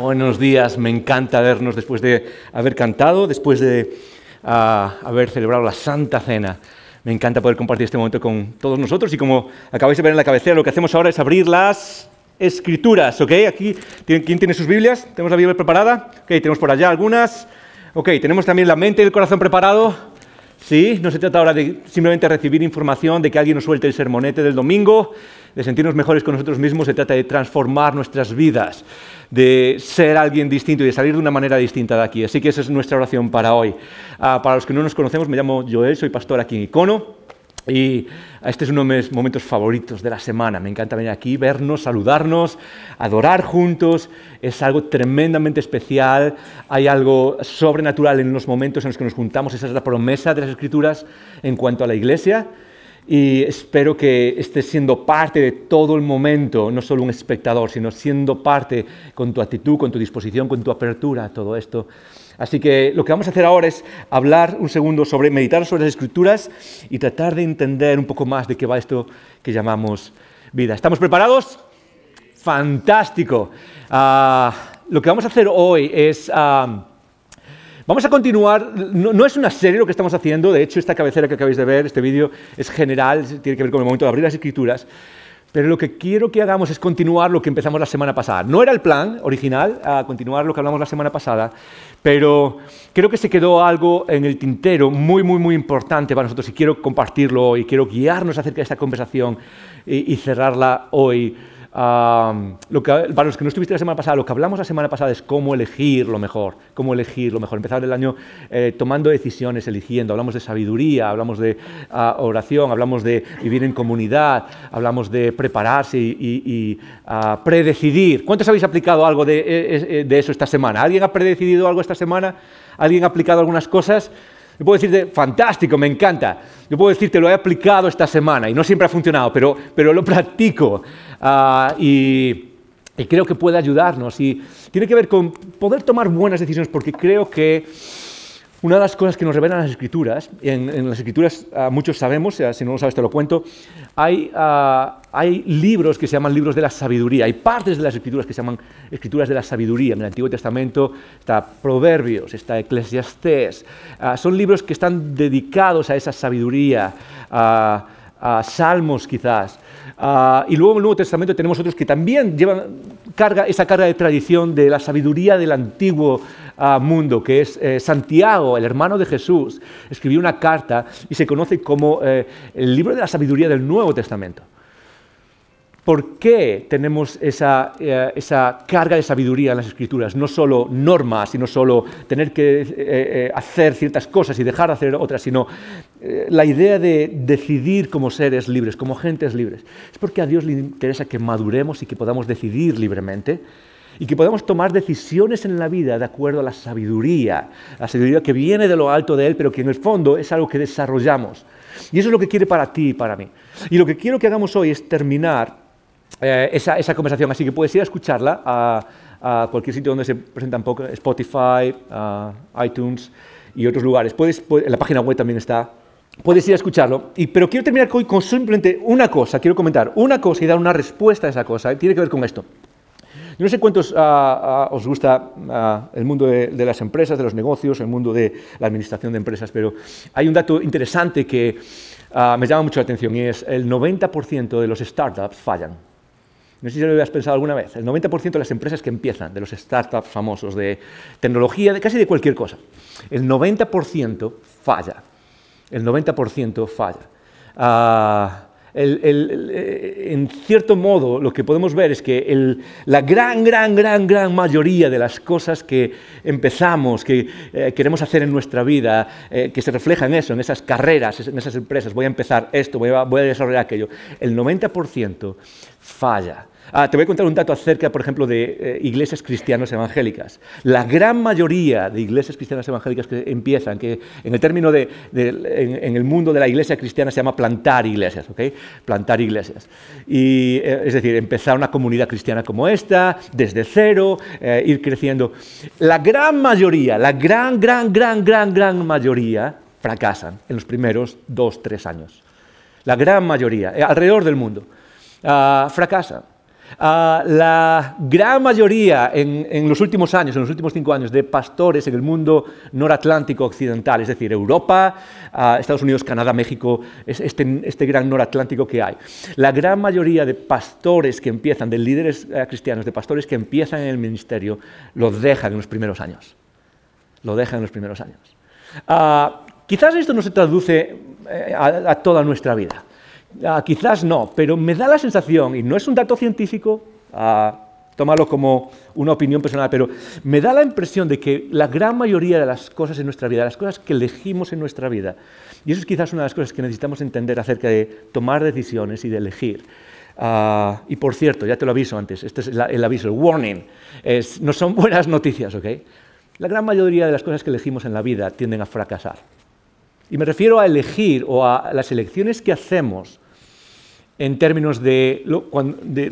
Buenos días, me encanta vernos después de haber cantado, después de ah, haber celebrado la Santa Cena. Me encanta poder compartir este momento con todos nosotros y como acabáis de ver en la cabecera, lo que hacemos ahora es abrir las escrituras, ¿ok? Aquí, ¿quién tiene sus Biblias? ¿Tenemos la Biblia preparada? Ok, tenemos por allá algunas. Ok, tenemos también la mente y el corazón preparado. Sí, no se trata ahora de simplemente recibir información, de que alguien nos suelte el sermonete del domingo, de sentirnos mejores con nosotros mismos, se trata de transformar nuestras vidas de ser alguien distinto y de salir de una manera distinta de aquí. Así que esa es nuestra oración para hoy. Ah, para los que no nos conocemos, me llamo Joel, soy pastor aquí en Icono. Y este es uno de mis momentos favoritos de la semana. Me encanta venir aquí, vernos, saludarnos, adorar juntos. Es algo tremendamente especial. Hay algo sobrenatural en los momentos en los que nos juntamos. Esa es la promesa de las Escrituras en cuanto a la iglesia y espero que estés siendo parte de todo el momento, no solo un espectador, sino siendo parte con tu actitud, con tu disposición, con tu apertura a todo esto. Así que lo que vamos a hacer ahora es hablar un segundo sobre, meditar sobre las escrituras y tratar de entender un poco más de qué va esto que llamamos vida. ¿Estamos preparados? Fantástico. Ah, lo que vamos a hacer hoy es... Ah, Vamos a continuar, no, es una serie lo que estamos haciendo, de hecho esta cabecera que acabáis de ver, este vídeo es general, tiene que ver con el momento de abrir las escrituras, pero lo que quiero que hagamos es continuar lo que empezamos la semana pasada. No era el plan original, a continuar lo que hablamos la semana pasada, pero creo que se quedó algo en el tintero muy, muy, muy importante para nosotros y quiero compartirlo y quiero guiarnos acerca de esta conversación y cerrarla hoy lo que, para los que no estuviste la semana pasada, lo que hablamos la semana pasada es cómo elegir lo mejor, cómo elegir lo mejor. Empezar el año eh, tomando decisiones, eligiendo. Hablamos de sabiduría, hablamos de ah, oración, hablamos de vivir en comunidad, hablamos de prepararse y, ah, predecidir. ¿Cuántos habéis aplicado algo de, eh, eh, de eso esta semana? ¿Alguien ha predecidido algo esta semana? ¿Alguien ha aplicado algunas cosas? Yo puedo decirte, fantástico, me encanta. Yo puedo decirte, lo he aplicado esta semana y no siempre ha funcionado, pero, pero lo practico uh, y, y, creo que puede ayudarnos. Y tiene que ver con poder tomar buenas decisiones porque creo que una de las cosas que nos revelan las escrituras, en, en las escrituras uh, muchos sabemos, uh, si no lo sabes te lo cuento, hay, hay, libros que se llaman libros de la sabiduría, hay partes de las escrituras que se llaman escrituras de la sabiduría. En el Antiguo Testamento está Proverbios, está Eclesiastés, son libros que están dedicados a esa sabiduría, a Salmos quizás. Y luego en el Nuevo Testamento tenemos otros que también llevan carga, esa carga de tradición de la sabiduría del antiguo mundo, que es eh, Santiago, el hermano de Jesús, escribió una carta y se conoce como eh, el libro de la sabiduría del Nuevo Testamento. ¿Por qué tenemos esa, eh, esa, carga de sabiduría en las escrituras? No solo normas, sino solo tener que hacer ciertas cosas y dejar de hacer otras, sino la idea de decidir como seres libres, como gentes libres. Es porque a Dios le interesa que maduremos y que podamos decidir libremente y que podamos tomar decisiones en la vida de acuerdo a la sabiduría, la sabiduría que viene de lo alto de Él, pero que en el fondo es algo que desarrollamos. Y eso es lo que quiere para ti y para mí. Y lo que quiero que hagamos hoy es terminar eh, esa, conversación, así que puedes ir a escucharla a, cualquier sitio donde se presentan Spotify, iTunes y otros lugares. Puedes, en la página web también está. Puedes ir a escucharlo, y, pero quiero terminar hoy con simplemente una cosa, quiero comentar una cosa y dar una respuesta a esa cosa. Tiene que ver con esto. Yo no sé cuántos ah, ah, os gusta ah, el mundo de, las empresas, de los negocios, el mundo de la administración de empresas, pero hay un dato interesante que me llama mucho la atención y es el 90% de los startups fallan. No sé si lo habías pensado alguna vez. El 90% de las empresas que empiezan, de los startups famosos, de tecnología, de casi de cualquier cosa, el 90% falla. El 90% falla. Eh, en cierto modo lo que podemos ver es que la gran, gran, gran, gran mayoría de las cosas que empezamos, que eh, queremos hacer en nuestra vida, eh, que se refleja en eso, en esas carreras, en esas empresas, voy a empezar esto, voy a desarrollar aquello, el 90% falla. Ah, te voy a contar un dato acerca, por ejemplo, de eh, iglesias cristianas evangélicas. La gran mayoría de iglesias cristianas evangélicas que empiezan, que en el término de, en, el mundo de la iglesia cristiana se llama plantar iglesias, ¿ok? Plantar iglesias. Y, eh, es decir, empezar una comunidad cristiana como esta, desde cero, eh, ir creciendo. La gran mayoría, la gran, gran, gran, gran, gran mayoría fracasan en los primeros dos, tres años. La gran mayoría, alrededor del mundo, uh, fracasan. Ah, la gran mayoría en, los últimos años, en los últimos cinco años, de pastores en el mundo noratlántico occidental, es decir, Europa, ah, Estados Unidos, Canadá, México, este, este, gran noratlántico que hay. La gran mayoría de pastores que empiezan, de líderes cristianos, de pastores que empiezan en el ministerio, lo dejan en los primeros años. Lo dejan en los primeros años. Ah, quizás esto no se traduce eh, a toda nuestra vida. Ah, quizás no, pero me da la sensación, y no es un dato científico, ah, tómalo como una opinión personal, pero me da la impresión de que la gran mayoría de las cosas en nuestra vida, las cosas que elegimos en nuestra vida, y eso es quizás una de las cosas que necesitamos entender acerca de tomar decisiones y de elegir. Ah, y por cierto, ya te lo aviso antes, este es el aviso, el warning, no son buenas noticias, ¿ok? La gran mayoría de las cosas que elegimos en la vida tienden a fracasar. Y me refiero a elegir o a las elecciones que hacemos en términos de,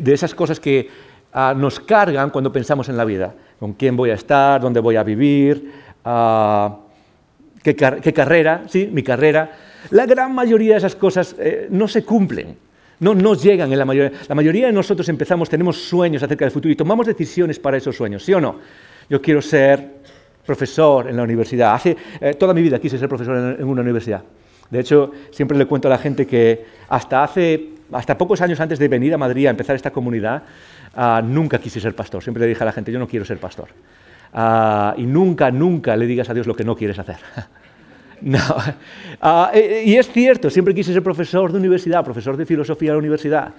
esas cosas que ah, nos cargan cuando pensamos en la vida. Con quién voy a estar, dónde voy a vivir, ah, qué, carrera, sí, mi carrera. La gran mayoría de esas cosas eh, no se cumplen. No nos llegan en la mayoría. La mayoría de nosotros empezamos, tenemos sueños acerca del futuro y tomamos decisiones para esos sueños, ¿sí o no? Yo quiero ser profesor en la universidad. Hace, eh, toda mi vida quise ser profesor en, una universidad. De hecho, siempre le cuento a la gente que hasta hace, hasta pocos años antes de venir a Madrid a empezar esta comunidad, ah, nunca quise ser pastor. Siempre le dije a la gente, yo no quiero ser pastor. Ah, y nunca, nunca le digas a Dios lo que no quieres hacer. no. Ah, eh, y es cierto, siempre quise ser profesor de universidad, profesor de filosofía de la universidad.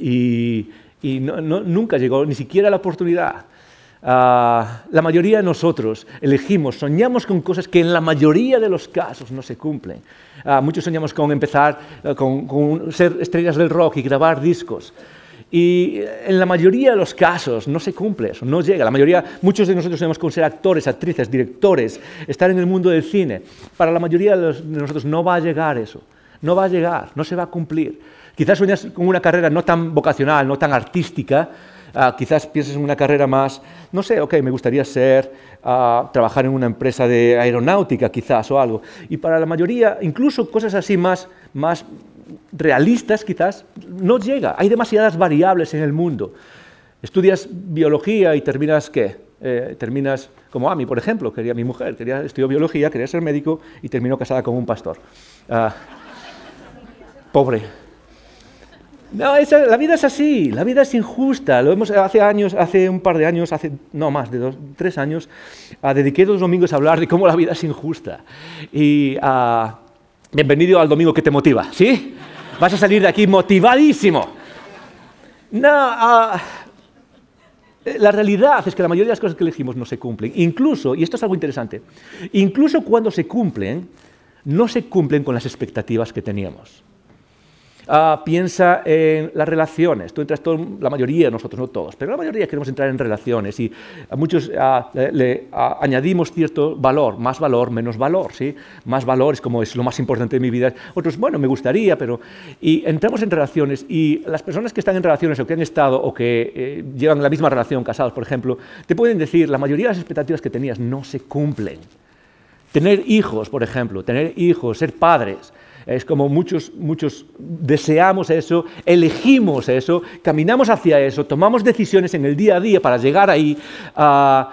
y, nunca llegó ni siquiera la oportunidad. Ah, la mayoría de nosotros elegimos, soñamos con cosas que en la mayoría de los casos no se cumplen. Ah, muchos soñamos con empezar, eh, con, ser estrellas del rock y grabar discos. Y en la mayoría de los casos no se cumple eso, no llega. La mayoría, muchos de nosotros soñamos con ser actores, actrices, directores, estar en el mundo del cine. Para la mayoría de, de nosotros no va a llegar eso, no va a llegar, no se va a cumplir. Quizás sueñas con una carrera no tan vocacional, no tan artística, Ah, quizás pienses en una carrera más, no sé, ok, me gustaría ser, ah, trabajar en una empresa de aeronáutica quizás o algo. Y para la mayoría, incluso cosas así más, más realistas quizás, no llega. Hay demasiadas variables en el mundo. Estudias biología y terminas, ¿qué? Eh, terminas como a mí, por ejemplo, quería mi mujer, quería, estudió biología, quería ser médico y terminó casada con un pastor. Ah, pobre. No, la vida es así, la vida es injusta. Lo vemos hace años, hace un par de años, hace no más de dos, tres años, a dediqué dos domingos a hablar de cómo la vida es injusta. Y uh, bienvenido al domingo que te motiva, ¿sí? Vas a salir de aquí motivadísimo. No, ah, la realidad es que la mayoría de las cosas que elegimos no se cumplen. Incluso, y esto es algo interesante, incluso cuando se cumplen, no se cumplen con las expectativas que teníamos. Ah, piensa en las relaciones. Tú entras, todo, la mayoría nosotros, no todos, pero la mayoría queremos entrar en relaciones y a muchos ah, le, ah, añadimos cierto valor, más valor, menos valor, ¿sí? Más valor es como es lo más importante de mi vida. Otros, bueno, me gustaría, pero... Y entramos en relaciones y las personas que están en relaciones o que han estado o que eh, llevan la misma relación, casados, por ejemplo, te pueden decir, la mayoría de las expectativas que tenías no se cumplen. Tener hijos, por ejemplo, tener hijos, ser padres, es como muchos, muchos deseamos eso, elegimos eso, caminamos hacia eso, tomamos decisiones en el día a día para llegar ahí. Ah,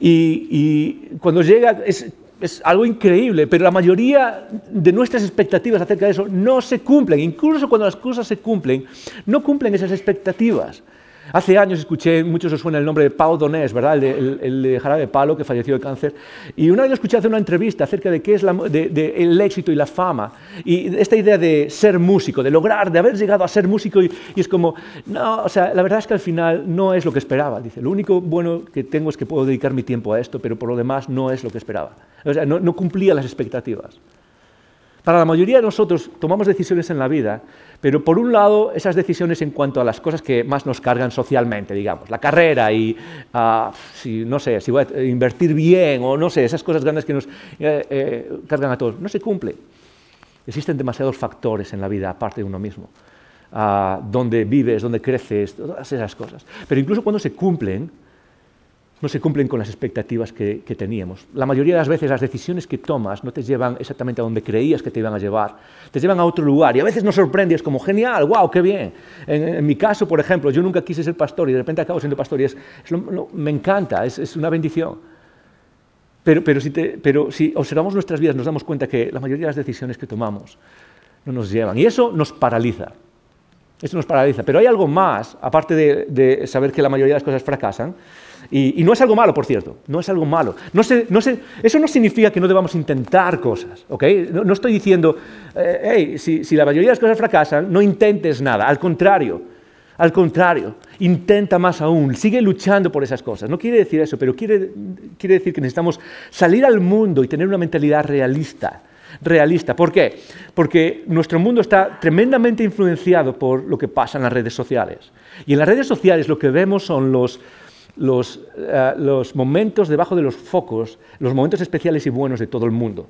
y, cuando llega es, es algo increíble, pero la mayoría de nuestras expectativas acerca de eso no se cumplen. Incluso cuando las cosas se cumplen, no cumplen esas expectativas. Hace años escuché, muchos os suena el nombre de Pau Donés, ¿verdad? El de, Jarabe Palo, que falleció de cáncer. Y una vez escuché hacer una entrevista acerca de qué es el éxito y la fama. Y esta idea de ser músico, de lograr, de haber llegado a ser músico. Y, es como, no, o sea, la verdad es que al final no es lo que esperaba. Dice, lo único bueno que tengo es que puedo dedicar mi tiempo a esto, pero por lo demás no es lo que esperaba. O sea, no cumplía las expectativas. Para la mayoría de nosotros tomamos decisiones en la vida, pero por un lado esas decisiones en cuanto a las cosas que más nos cargan socialmente, digamos, la carrera y uh, si, no sé, si voy a invertir bien o no sé, esas cosas grandes que nos eh, eh, cargan a todos, no se cumple. Existen demasiados factores en la vida aparte de uno mismo. Uh, donde vives, donde creces, todas esas cosas. Pero incluso cuando se cumplen, no se cumplen con las expectativas que, teníamos. La mayoría de las veces las decisiones que tomas no te llevan exactamente a donde creías que te iban a llevar, te llevan a otro lugar y a veces nos sorprendes como genial, wow, qué bien. En, mi caso, por ejemplo, yo nunca quise ser pastor y de repente acabo siendo pastor y es, me encanta, es, una bendición. Pero, pero, si pero si observamos nuestras vidas nos damos cuenta que la mayoría de las decisiones que tomamos no nos llevan y eso nos paraliza. Eso nos paraliza. Pero hay algo más, aparte de, de saber que la mayoría de las cosas fracasan, y, no es algo malo, por cierto, no es algo malo. No eso no significa que no debamos intentar cosas, ¿ok? No, estoy diciendo, hey, eh, si, si la mayoría de las cosas fracasan, no intentes nada, al contrario, al contrario, intenta más aún, sigue luchando por esas cosas. No quiere decir eso, pero quiere, quiere decir que necesitamos salir al mundo y tener una mentalidad realista. Realista. ¿Por qué? Porque nuestro mundo está tremendamente influenciado por lo que pasa en las redes sociales. Y en las redes sociales lo que vemos son los, eh, los, momentos debajo de los focos, los momentos especiales y buenos de todo el mundo.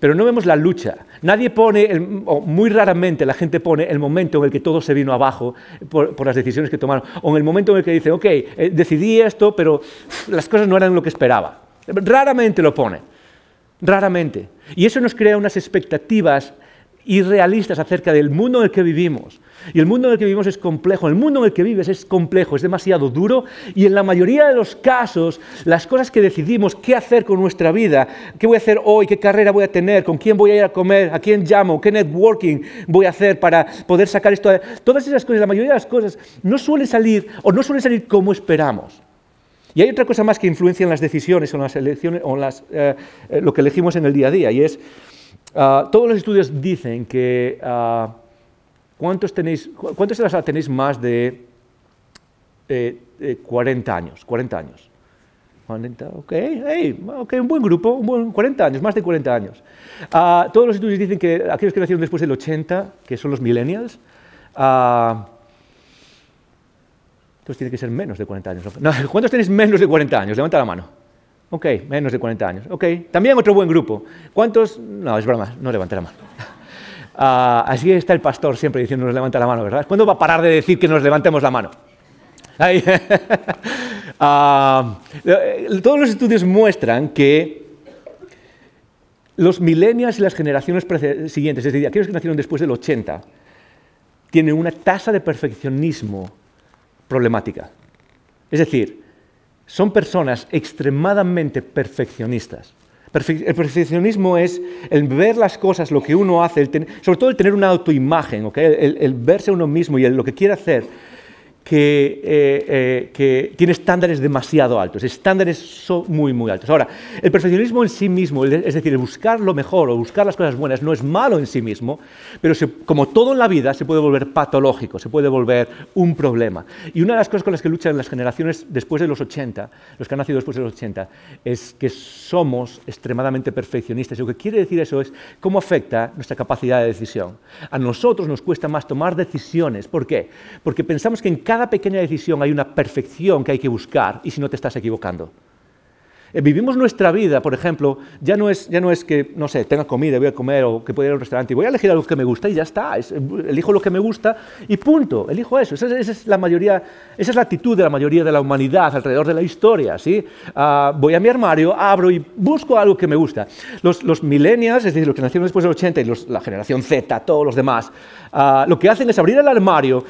Pero no vemos la lucha. Nadie pone, o muy raramente la gente pone el momento en el que todo se vino abajo por, las decisiones que tomaron, o en el momento en el que dice, ok, eh, decidí esto, pero las cosas no eran lo que esperaba. Raramente lo pone, raramente. Y eso nos crea unas expectativas irrealistas acerca del mundo en el que vivimos. Y el mundo en el que vivimos es complejo, el mundo en el que vives es complejo, es demasiado duro y en la mayoría de los casos las cosas que decidimos qué hacer con nuestra vida, qué voy a hacer hoy, qué carrera voy a tener, con quién voy a ir a comer, a quién llamo, qué networking voy a hacer para poder sacar esto, todas esas cosas, la mayoría de las cosas no suelen salir o no suelen salir como esperamos. Y hay otra cosa más que influencia en las decisiones o en las elecciones o en las, eh, eh, lo que elegimos en el día a día y es Ah, todos los estudios dicen que uh, ¿cuántos, tenéis, ¿cuántos de las tenéis más de 40 eh, años? 40 años. 40, ok, un buen grupo, un buen 40 años, más de 40 años. Uh, todos los estudios dicen que aquellos que nacieron después del 80, que son los millennials, entonces tiene que ser menos de 40 años. ¿Cuántos tenéis menos de 40 años? Levanta la mano. Ok, menos de 40 años. Ok, también otro buen grupo. ¿Cuántos? No, es broma, no levante la mano. Uh, así está el pastor siempre diciendo nos levanta la mano, ¿verdad? ¿Cuándo va a parar de decir que nos levantemos la mano? Ahí. uh, todos los estudios muestran que los millennials y las generaciones siguientes, es decir, aquellos que nacieron después del 80, tienen una tasa de perfeccionismo problemática. Es decir, son personas extremadamente perfeccionistas. El perfeccionismo es el ver las cosas, lo que uno hace, sobre todo el tener una autoimagen, el, el, verse uno mismo y lo que quiere hacer que, eh, eh, que, tiene estándares demasiado altos, estándares son muy, muy altos. Ahora, el perfeccionismo en sí mismo, es decir, el buscar lo mejor o buscar las cosas buenas, no es malo en sí mismo, pero como todo en la vida se puede volver patológico, se puede volver un problema. Y una de las cosas con las que luchan las generaciones después de los 80, los que han nacido después de los 80, es que somos extremadamente perfeccionistas. Y lo que quiere decir eso es cómo afecta nuestra capacidad de decisión. A nosotros nos cuesta más tomar decisiones. ¿Por qué? Porque pensamos que en cada cada pequeña decisión hay una perfección que hay que buscar y si no te estás equivocando. Eh, vivimos nuestra vida, por ejemplo, ya no, es, ya no es que, no sé, tenga comida, voy a comer o que pueda ir a un restaurante y voy a elegir algo que me gusta y ya está. elijo lo que me gusta y punto. Elijo eso. Esa, es la mayoría, esa es la actitud de la mayoría de la humanidad alrededor de la historia. ¿sí? Ah, voy a mi armario, abro y busco algo que me gusta. Los, los millennials, es decir, los que nacieron después del 80 y la generación Z, todos los demás, ah, lo que hacen es abrir el armario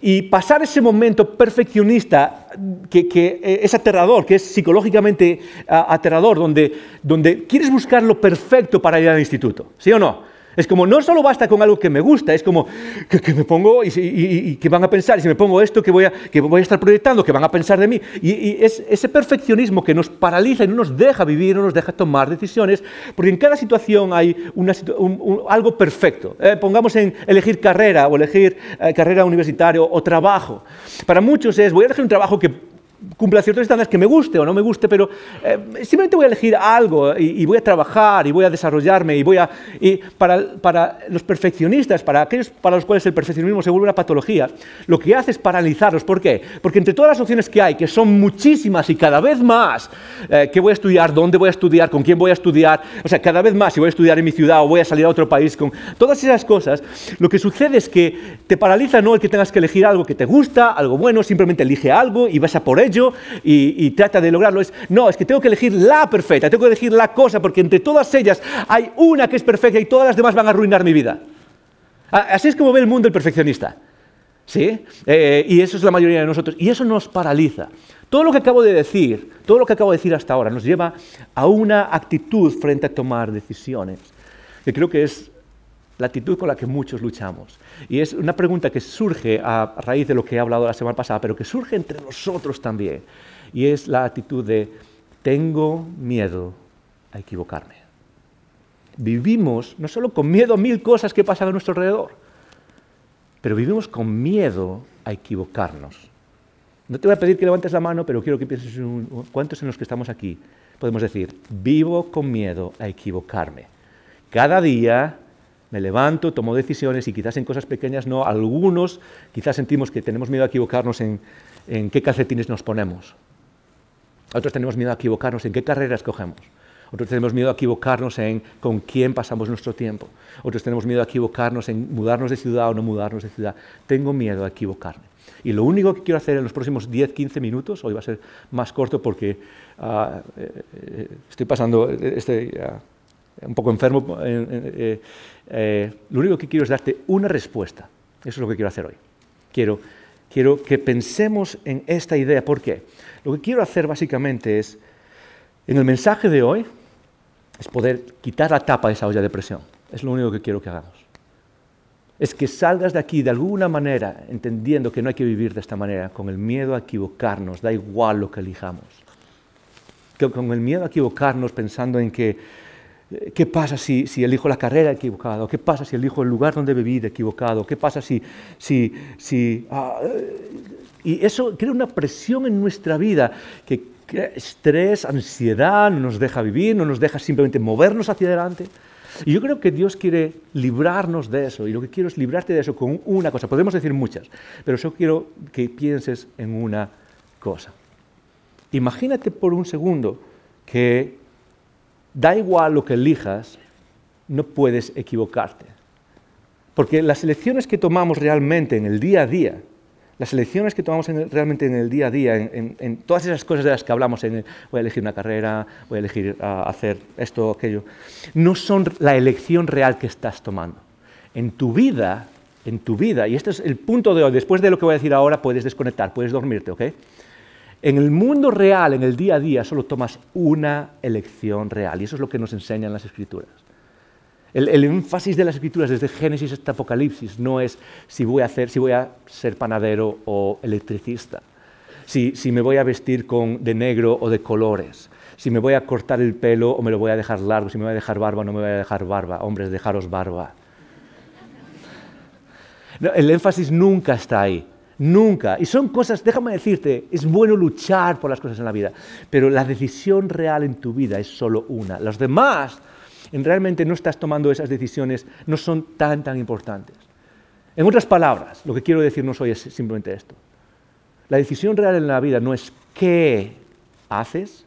y pasar ese momento perfeccionista que, eh, es aterrador, que es psicológicamente aterrador, donde, donde quieres buscar lo perfecto para ir al instituto, ¿sí o no? Es como, no solo basta con algo que me gusta, es como, que, me pongo y, que van a pensar, y si me pongo esto, que voy a, estar proyectando, que van a pensar de mí. Y, es ese perfeccionismo que nos paraliza y no nos deja vivir, no nos deja tomar decisiones, porque en cada situación hay algo perfecto. Eh, pongamos en elegir carrera o elegir eh, carrera universitaria o trabajo. Para muchos es, voy a elegir un trabajo que cumpla ciertos estándares que me guste o no me guste, pero eh, simplemente voy a elegir algo y, voy a trabajar y voy a desarrollarme y voy a... Y para, para, los perfeccionistas, para aquellos para los cuales el perfeccionismo se vuelve una patología, lo que hace es paralizarlos. ¿Por qué? Porque entre todas las opciones que hay, que son muchísimas y cada vez más, eh, ¿qué voy a estudiar? ¿Dónde voy a estudiar? ¿Con quién voy a estudiar? O sea, cada vez más, si voy a estudiar en mi ciudad o voy a salir a otro país, con todas esas cosas, lo que sucede es que te paraliza no el que tengas que elegir algo que te gusta, algo bueno, simplemente elige algo y vas a por ello y, trata de lograrlo. Es, no, es que tengo que elegir la perfecta, tengo que elegir la cosa, porque entre todas ellas hay una que es perfecta y todas las demás van a arruinar mi vida. Así es como ve el mundo el perfeccionista. ¿Sí? Eh, y eso es la mayoría de nosotros. Y eso nos paraliza. Todo lo que acabo de decir, todo lo que acabo de decir hasta ahora, nos lleva a una actitud frente a tomar decisiones, que creo que es la actitud con la que muchos luchamos. Y es una pregunta que surge a raíz de lo que he hablado la semana pasada, pero que surge entre nosotros también. Y es la actitud de, tengo miedo a equivocarme. Vivimos no solo con miedo a mil cosas que pasan a nuestro alrededor, pero vivimos con miedo a equivocarnos. No te voy a pedir que levantes la mano, pero quiero que pienses en cuántos en los que estamos aquí podemos decir, vivo con miedo a equivocarme. Cada día me levanto, tomo decisiones y quizás en cosas pequeñas no. Algunos quizás sentimos que tenemos miedo a equivocarnos en, qué calcetines nos ponemos. Otros tenemos miedo a equivocarnos en qué carrera escogemos. Otros tenemos miedo a equivocarnos en con quién pasamos nuestro tiempo. Otros tenemos miedo a equivocarnos en mudarnos de ciudad o no mudarnos de ciudad. Tengo miedo a equivocarme. Y lo único que quiero hacer en los próximos 10-15 minutos, hoy va a ser más corto porque ah, eh, eh, estoy pasando este, un poco enfermo, eh, eh, lo único que quiero es darte una respuesta. Eso es lo que quiero hacer hoy. Quiero, quiero que pensemos en esta idea. ¿Por qué? Lo que quiero hacer básicamente es, en el mensaje de hoy, es poder quitar la tapa de esa olla de presión. Es lo único que quiero que hagamos. Es que salgas de aquí de alguna manera entendiendo que no hay que vivir de esta manera, con el miedo a equivocarnos, da igual lo que elijamos. Que con el miedo a equivocarnos pensando en que ¿Qué pasa si, elijo la carrera equivocada? ¿Qué pasa si elijo el lugar donde vivir equivocado? ¿Qué pasa si... si, si ah, y eso crea una presión en nuestra vida que estrés, ansiedad, no nos deja vivir, no nos deja simplemente movernos hacia adelante. Y yo creo que Dios quiere librarnos de eso, y lo que quiero es librarte de eso con una cosa. Podemos decir muchas, pero solo quiero que pienses en una cosa. Imagínate por un segundo que da igual lo que elijas, no puedes equivocarte. Porque las elecciones que tomamos realmente en el día a día, las elecciones que tomamos realmente en el día a día, en, todas esas cosas de las que hablamos, en voy a elegir una carrera, voy a elegir hacer esto aquello, no son la elección real que estás tomando. En tu vida, en tu vida, y este es el punto de hoy, después de lo que voy a decir ahora, puedes desconectar, puedes dormirte, ¿ok? En el mundo real, en el día a día, solo tomas una elección real. Y eso es lo que nos enseñan las escrituras. El, énfasis de las escrituras desde Génesis hasta Apocalipsis no es si voy a, hacer, si voy a ser panadero o electricista, si, me voy a vestir con, de negro o de colores, si me voy a cortar el pelo o me lo voy a dejar largo, si me voy a dejar barba o no me voy a dejar barba. Hombres, dejaros barba. el énfasis nunca está ahí. Nunca. Y son cosas, déjame decirte, es bueno luchar por las cosas en la vida, pero la decisión real en tu vida es solo una. Los demás, en realmente no estás tomando esas decisiones, no son tan, tan importantes. En otras palabras, lo que quiero decirnos hoy es simplemente esto. La decisión real en la vida no es qué haces,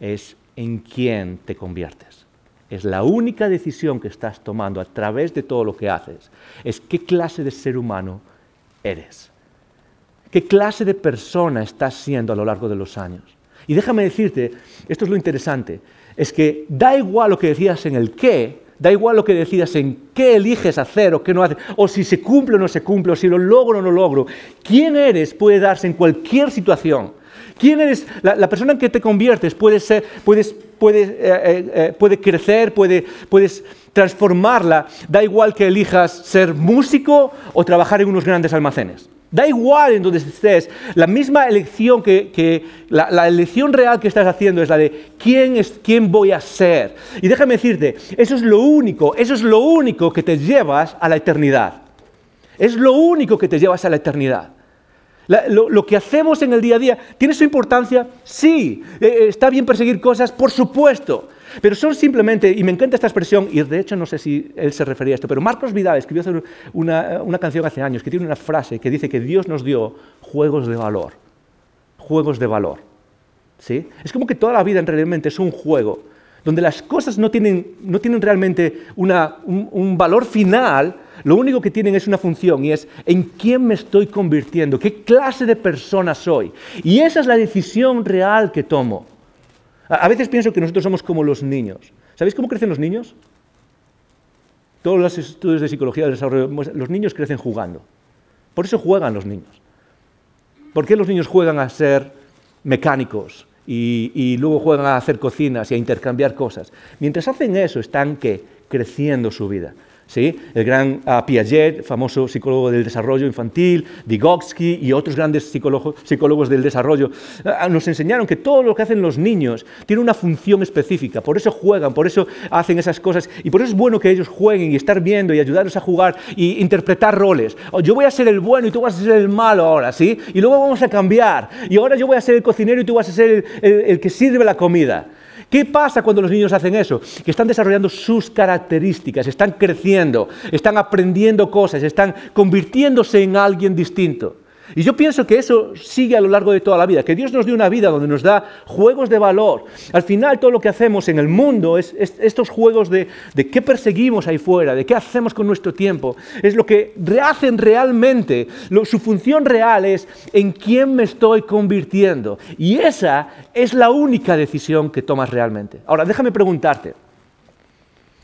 es en quién te conviertes. Es la única decisión que estás tomando a través de todo lo que haces. Es qué clase de ser humano eres qué clase de persona estás siendo a lo largo de los años. Y déjame decirte, esto es lo interesante, es que da igual lo que decías en el qué, da igual lo que decidas en qué eliges hacer o qué no haces, o si se cumple o no se cumple, o si lo logro o no lo logro. Quién eres puede darse en cualquier situación. ¿Quién eres? La, persona en que te conviertes puede, ser, puedes, puede, eh, eh, eh, puede crecer, puede, puedes transformarla. Da igual que elijas ser músico o trabajar en unos grandes almacenes. Da igual en donde estés, la misma elección que, la, elección real que estás haciendo es la de quién es quién voy a ser. Y déjame decirte, eso es lo único, eso es lo único que te llevas a la eternidad. Es lo único que te llevas a la eternidad. lo, que hacemos en el día a día, ¿tiene su importancia? Sí. Eh, eh, ¿Está bien perseguir cosas? Por supuesto. Pero son simplemente, y me encanta esta expresión, y de hecho no sé si él se refería a esto, pero Marcos Vidal escribió una, una canción hace años que tiene una frase que dice que Dios nos dio juegos de valor. Juegos de valor. ¿Sí? Es como que toda la vida realmente es un juego, donde las cosas no tienen, no tienen realmente una, un, valor final, lo único que tienen es una función y es en quién me estoy convirtiendo, qué clase de persona soy. Y esa es la decisión real que tomo. A, veces pienso que nosotros somos como los niños. ¿Sabéis cómo crecen los niños? Todos los estudios de psicología del desarrollo, los niños crecen jugando. Por eso juegan los niños. ¿Por qué los niños juegan a ser mecánicos y, luego juegan a hacer cocinas y a intercambiar cosas. Mientras hacen eso, están creciendo su vida. ¿Sí? el gran uh, Piaget, famoso psicólogo del desarrollo infantil, Vygotsky y otros grandes psicólogos, del desarrollo, uh, nos enseñaron que todo lo que hacen los niños tiene una función específica, por eso juegan, por eso hacen esas cosas y por eso es bueno que ellos jueguen y estar viendo y ayudarlos a jugar y interpretar roles. Oh, yo voy a ser el bueno y tú vas a ser el malo ahora, ¿sí? Y luego vamos a cambiar y ahora yo voy a ser el cocinero y tú vas a ser el que sirve la comida. ¿Qué pasa cuando los niños hacen eso? Que están desarrollando sus características, están creciendo, están aprendiendo cosas, están convirtiéndose en alguien distinto. Y yo pienso que eso sigue a lo largo de toda la vida, que Dios nos dio una vida donde nos da juegos de valor. Al final todo lo que hacemos en el mundo es, estos juegos de, de, qué perseguimos ahí fuera, de qué hacemos con nuestro tiempo, es lo que hacen realmente. su función real es en quién me estoy convirtiendo. Y esa es la única decisión que tomas realmente. Ahora, déjame preguntarte.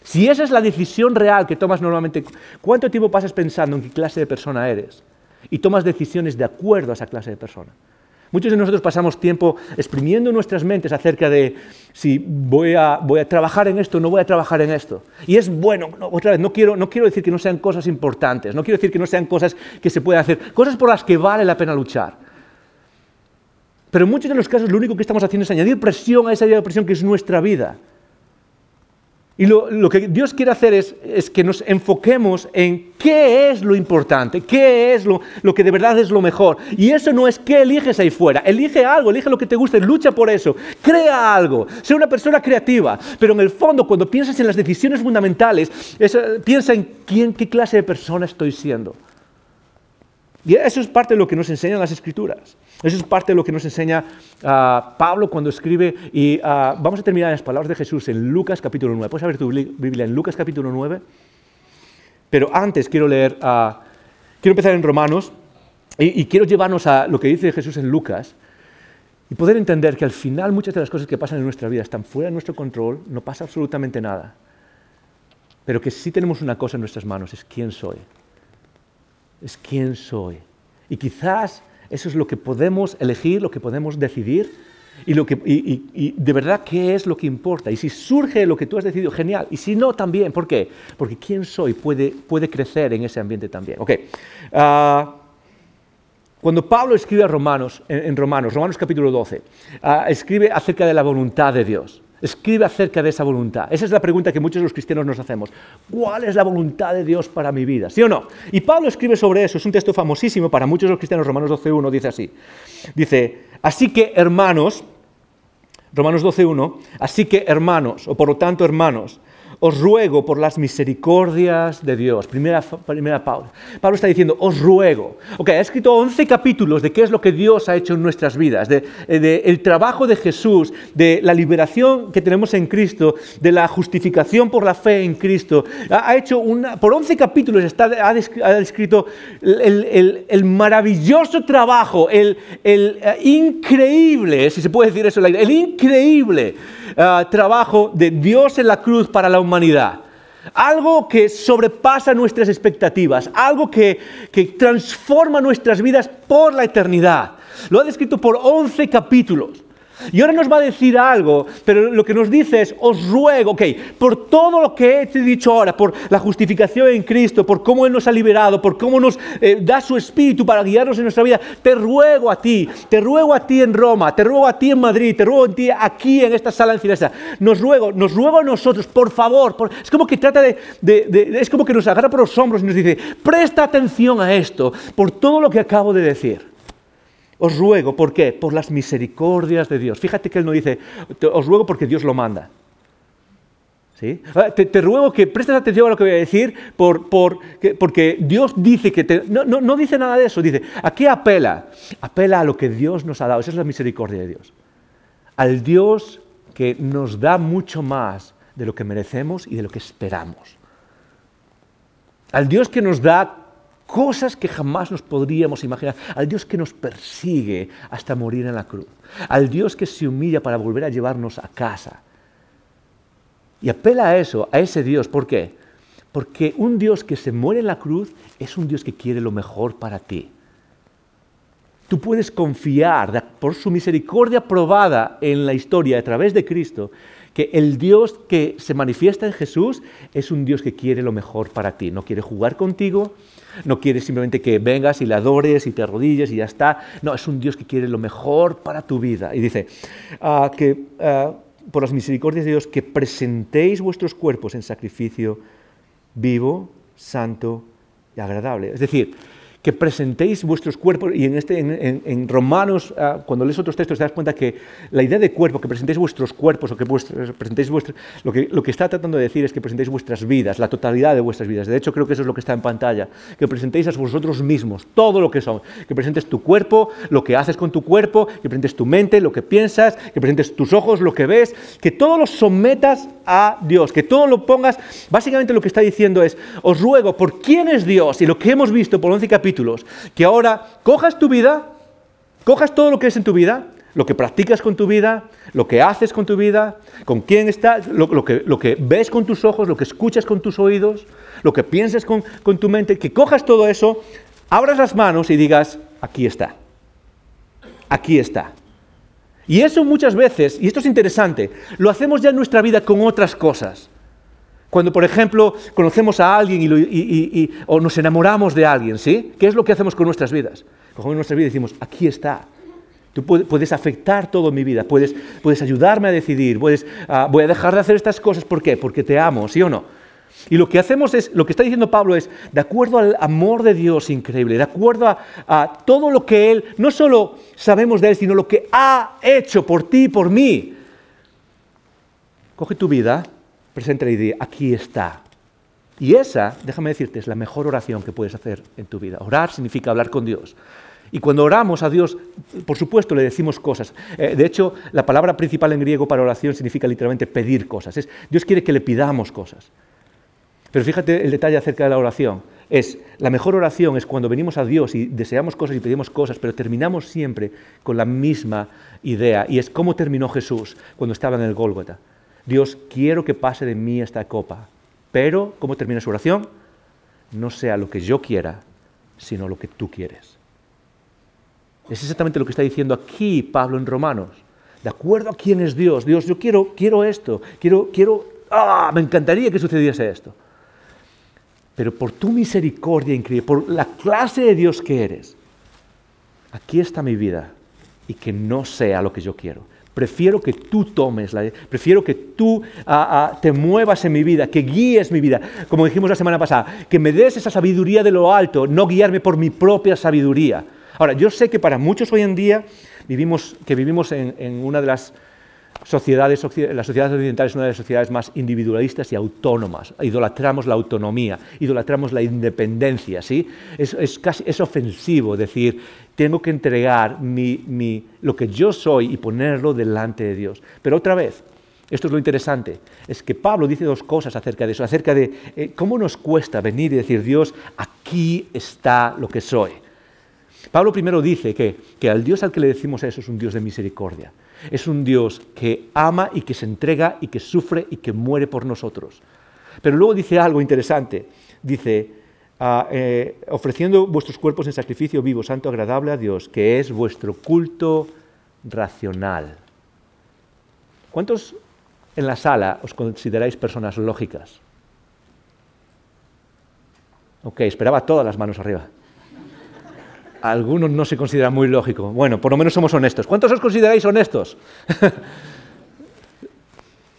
Si esa es la decisión real que tomas normalmente, ¿cuánto tiempo pasas pensando en qué clase de persona eres? Y tomas decisiones de acuerdo a esa clase de persona. Muchos de nosotros pasamos tiempo exprimiendo nuestras mentes acerca de si voy a, trabajar en esto o no voy a trabajar en esto. Y es bueno, otra vez, no quiero, no quiero decir que no sean cosas importantes, no quiero decir que no sean cosas que se puedan hacer, cosas por las que vale la pena luchar. Pero en muchos de los casos lo único que estamos haciendo es añadir presión a esa idea de presión que es nuestra vida. Y lo, que Dios quiere hacer es, que nos enfoquemos en qué es lo importante, qué es lo, que de verdad es lo mejor. Y eso no es qué eliges ahí fuera. Elige algo, elige lo que te guste, lucha por eso, crea algo, sé una persona creativa. Pero en el fondo, cuando piensas en las decisiones fundamentales, piensa en quién, qué clase de persona estoy siendo. Y eso es parte de lo que nos enseñan las escrituras. Eso es parte de lo que nos enseña ah, Pablo cuando escribe. Y ah, vamos a terminar en las palabras de Jesús en Lucas capítulo 9. ¿Puedes abrir tu Biblia en Lucas capítulo 9? Pero antes quiero leer, ah, quiero empezar en Romanos y, quiero llevarnos a lo que dice Jesús en Lucas y poder entender que al final muchas de las cosas que pasan en nuestra vida están fuera de nuestro control, no pasa absolutamente nada. Pero que sí tenemos una cosa en nuestras manos, es quién soy. Es quién soy. Y quizás eso es lo que podemos elegir, lo que podemos decidir y, lo que, y, de verdad qué es lo que importa. Y si surge lo que tú has decidido, genial. Y si no, también. ¿Por qué? Porque quién soy puede, puede crecer en ese ambiente también. Ok. Ah, cuando Pablo escribe a Romanos, en, Romanos, Romanos capítulo 12, ah, escribe acerca de la voluntad de Dios. Escribe acerca de esa voluntad. Esa es la pregunta que muchos de los cristianos nos hacemos. ¿Cuál es la voluntad de Dios para mi vida? ¿Sí o no? Y Pablo escribe sobre eso. Es un texto famosísimo para muchos de los cristianos. Romanos 12.1 dice así. Dice, así que hermanos, Romanos 12.1, así que hermanos, o por lo tanto hermanos, os ruego por las misericordias de Dios. Primera, primera Pablo. Pablo está diciendo, os ruego. Ok, ha escrito 11 capítulos de qué es lo que Dios ha hecho en nuestras vidas, del de, el trabajo de Jesús, de la liberación que tenemos en Cristo, de la justificación por la fe en Cristo. Ha, hecho una, por 11 capítulos está, ha, descrito el, el, maravilloso trabajo, el, el eh, increíble, si se puede decir eso, el increíble Ah, trabajo de Dios en la cruz para la humanidad. Algo que sobrepasa nuestras expectativas, algo que, que transforma nuestras vidas por la eternidad. Lo ha descrito por 11 capítulos. Y ahora nos va a decir algo, pero lo que nos dice es, os ruego, ok, por todo lo que he dicho ahora, por la justificación en Cristo, por cómo Él nos ha liberado, por cómo nos eh, da su espíritu para guiarnos en nuestra vida, te ruego a ti, te ruego a ti en Roma, te ruego a ti en Madrid, te ruego a ti aquí en esta sala en Cinesa, nos ruego, nos ruego a nosotros, por favor, es como que trata de, es como que nos agarra por los hombros y nos dice, presta atención a esto, por todo lo que acabo de decir. Os ruego, ¿por qué? Por las misericordias de Dios. Fíjate que Él no dice, os ruego porque Dios lo manda. ¿Sí? Ah, te, ruego que prestes atención a lo que voy a decir por, porque Dios dice que te... No, no, dice nada de eso, dice, ¿a qué apela? Apela a lo que Dios nos ha dado, esa es la misericordia de Dios. Al Dios que nos da mucho más de lo que merecemos y de lo que esperamos. Al Dios que nos da cosas que jamás nos podríamos imaginar, al Dios que nos persigue hasta morir en la cruz, al Dios que se humilla para volver a llevarnos a casa. Y apela a eso, a ese Dios, ¿por qué? Porque un Dios que se muere en la cruz es un Dios que quiere lo mejor para ti. Tú puedes confiar por su misericordia probada en la historia a través de Cristo, que el Dios que se manifiesta en Jesús es un Dios que quiere lo mejor para ti. No quiere jugar contigo, no quiere simplemente que vengas y le adores y te arrodilles y ya está. No, es un Dios que quiere lo mejor para tu vida. Y dice ah, que ah, por las misericordias de Dios que presentéis vuestros cuerpos en sacrificio vivo, santo y agradable. Es decir, que presentéis vuestros cuerpos, y en, este, en, Romanos, ah, cuando lees otros textos, te das cuenta que la idea de cuerpo, que presentéis vuestros cuerpos, o que presentéis vuestros, lo que, lo que está tratando de decir es que presentéis vuestras vidas, la totalidad de vuestras vidas. De hecho, creo que eso es lo que está en pantalla, que presentéis a vosotros mismos, todo lo que son, que presentes tu cuerpo, lo que haces con tu cuerpo, que presentes tu mente, lo que piensas, que presentes tus ojos, lo que ves, que todo lo sometas a Dios, que todo lo pongas, básicamente lo que está diciendo es, os ruego por quién es Dios y lo que hemos visto por 11 capítulos, que ahora cojas tu vida, cojas todo lo que es en tu vida, lo que practicas con tu vida, lo que haces con tu vida, con quién estás, lo, que, lo que, ves con tus ojos, lo que escuchas con tus oídos, lo que piensas con, con tu mente, que cojas todo eso, abras las manos y digas, aquí está, aquí está. Y eso muchas veces, y esto es interesante, lo hacemos ya en nuestra vida con otras cosas. Cuando, por ejemplo, conocemos a alguien y, o nos enamoramos de alguien, ¿sí? ¿Qué es lo que hacemos con nuestras vidas? Cogemos nuestra vida y decimos, aquí está. Tú puedes afectar toda mi vida, puedes, puedes ayudarme a decidir, puedes, ah, voy a dejar de hacer estas cosas, ¿por qué? Porque te amo, ¿sí o no? Y lo que hacemos es, lo que está diciendo Pablo es, de acuerdo al amor de Dios increíble, de acuerdo a, a todo lo que Él, no solo sabemos de Él, sino lo que ha hecho por ti y por mí. Coge tu vida presenta y di, aquí está. Y esa, déjame decirte, es la mejor oración que puedes hacer en tu vida. Orar significa hablar con Dios. Y cuando oramos a Dios, por supuesto, le decimos cosas. Eh, de hecho, la palabra principal en griego para oración significa literalmente pedir cosas. Es, Dios quiere que le pidamos cosas. Pero fíjate el detalle acerca de la oración. Es, la mejor oración es cuando venimos a Dios y deseamos cosas y pedimos cosas, pero terminamos siempre con la misma idea. Y es cómo terminó Jesús cuando estaba en el Gólgota. Dios, quiero que pase de mí esta copa, pero, ¿cómo termina su oración? No sea lo que yo quiera, sino lo que tú quieres. Es exactamente lo que está diciendo aquí Pablo en Romanos. De acuerdo a quién es Dios. Dios, yo quiero, quiero esto, quiero, quiero, ah, me encantaría que sucediese esto. Pero por tu misericordia increíble, por la clase de Dios que eres, aquí está mi vida y que no sea lo que yo quiero, Prefiero que tú tomes, la, prefiero que tú te muevas en mi vida, que guíes mi vida. Como dijimos la semana pasada, que me des esa sabiduría de lo alto, no guiarme por mi propia sabiduría. Ahora, yo sé que para muchos hoy en día vivimos, que vivimos en una de las sociedades, la sociedad occidental es una de las sociedades más individualistas y autónomas. Idolatramos la autonomía, idolatramos la independencia. ¿sí? Es, casi, es ofensivo decir, tengo que entregar lo que yo soy y ponerlo delante de Dios. Pero otra vez, esto es lo interesante, es que Pablo dice dos cosas acerca de eso, acerca de eh, cómo nos cuesta venir y decir, Dios, aquí está lo que soy. Pablo primero dice que, que al Dios al que le decimos eso es un Dios de misericordia. Es un Dios que ama y que se entrega y que sufre y que muere por nosotros. Pero luego dice algo interesante. Dice, ah, eh, ofreciendo vuestros cuerpos en sacrificio vivo, santo, agradable a Dios, que es vuestro culto racional. ¿Cuántos en la sala os consideráis personas lógicas? Ok, esperaba todas las manos arriba algunos no se consideran muy lógico. Bueno, por lo menos somos honestos. ¿Cuántos os consideráis honestos?